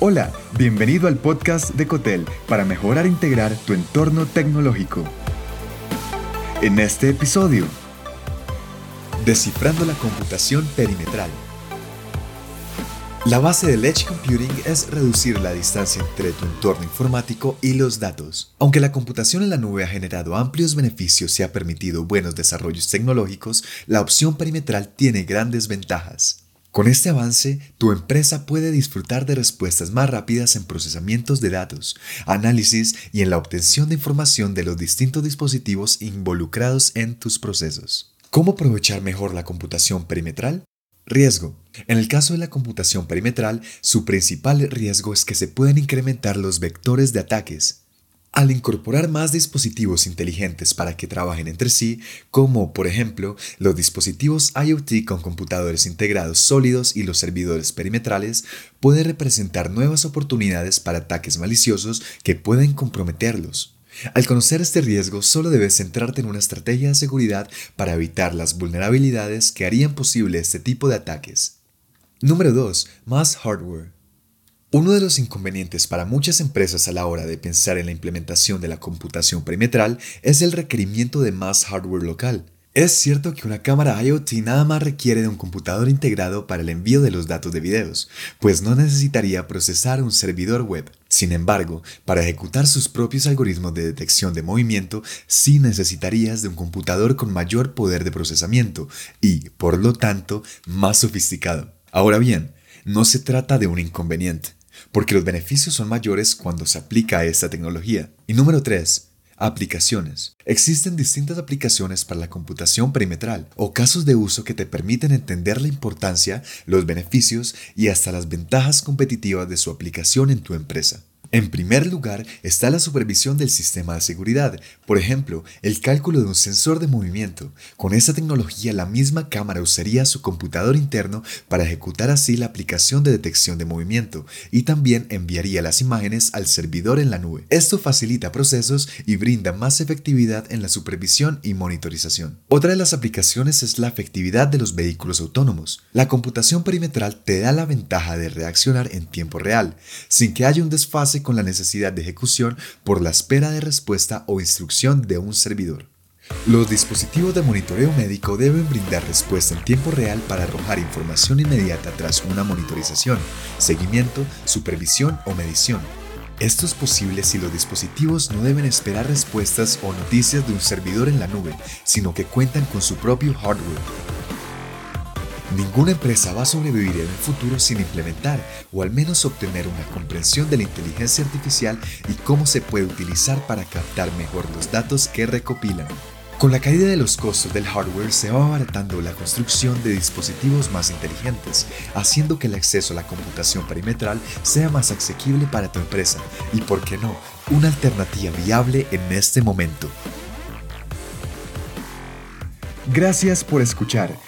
Hola, bienvenido al podcast de Cotel para mejorar e integrar tu entorno tecnológico. En este episodio, descifrando la computación perimetral. La base del Edge Computing es reducir la distancia entre tu entorno informático y los datos. Aunque la computación en la nube ha generado amplios beneficios y ha permitido buenos desarrollos tecnológicos, la opción perimetral tiene grandes ventajas. Con este avance, tu empresa puede disfrutar de respuestas más rápidas en procesamientos de datos, análisis y en la obtención de información de los distintos dispositivos involucrados en tus procesos. ¿Cómo aprovechar mejor la computación perimetral? Riesgo. En el caso de la computación perimetral, su principal riesgo es que se pueden incrementar los vectores de ataques. Al incorporar más dispositivos inteligentes para que trabajen entre sí, como por ejemplo los dispositivos IoT con computadores integrados sólidos y los servidores perimetrales, puede representar nuevas oportunidades para ataques maliciosos que pueden comprometerlos. Al conocer este riesgo, solo debes centrarte en una estrategia de seguridad para evitar las vulnerabilidades que harían posible este tipo de ataques. Número 2. Más hardware. Uno de los inconvenientes para muchas empresas a la hora de pensar en la implementación de la computación perimetral es el requerimiento de más hardware local. Es cierto que una cámara IoT nada más requiere de un computador integrado para el envío de los datos de videos, pues no necesitaría procesar un servidor web. Sin embargo, para ejecutar sus propios algoritmos de detección de movimiento, sí necesitarías de un computador con mayor poder de procesamiento y, por lo tanto, más sofisticado. Ahora bien, no se trata de un inconveniente porque los beneficios son mayores cuando se aplica esta tecnología. Y número 3. Aplicaciones. Existen distintas aplicaciones para la computación perimetral o casos de uso que te permiten entender la importancia, los beneficios y hasta las ventajas competitivas de su aplicación en tu empresa. En primer lugar está la supervisión del sistema de seguridad, por ejemplo, el cálculo de un sensor de movimiento. Con esta tecnología la misma cámara usaría su computador interno para ejecutar así la aplicación de detección de movimiento y también enviaría las imágenes al servidor en la nube. Esto facilita procesos y brinda más efectividad en la supervisión y monitorización. Otra de las aplicaciones es la efectividad de los vehículos autónomos. La computación perimetral te da la ventaja de reaccionar en tiempo real, sin que haya un desfase con la necesidad de ejecución por la espera de respuesta o instrucción de un servidor. Los dispositivos de monitoreo médico deben brindar respuesta en tiempo real para arrojar información inmediata tras una monitorización, seguimiento, supervisión o medición. Esto es posible si los dispositivos no deben esperar respuestas o noticias de un servidor en la nube, sino que cuentan con su propio hardware. Ninguna empresa va a sobrevivir en el futuro sin implementar o al menos obtener una comprensión de la inteligencia artificial y cómo se puede utilizar para captar mejor los datos que recopilan. Con la caída de los costos del hardware se va abaratando la construcción de dispositivos más inteligentes, haciendo que el acceso a la computación perimetral sea más asequible para tu empresa y, por qué no, una alternativa viable en este momento. Gracias por escuchar.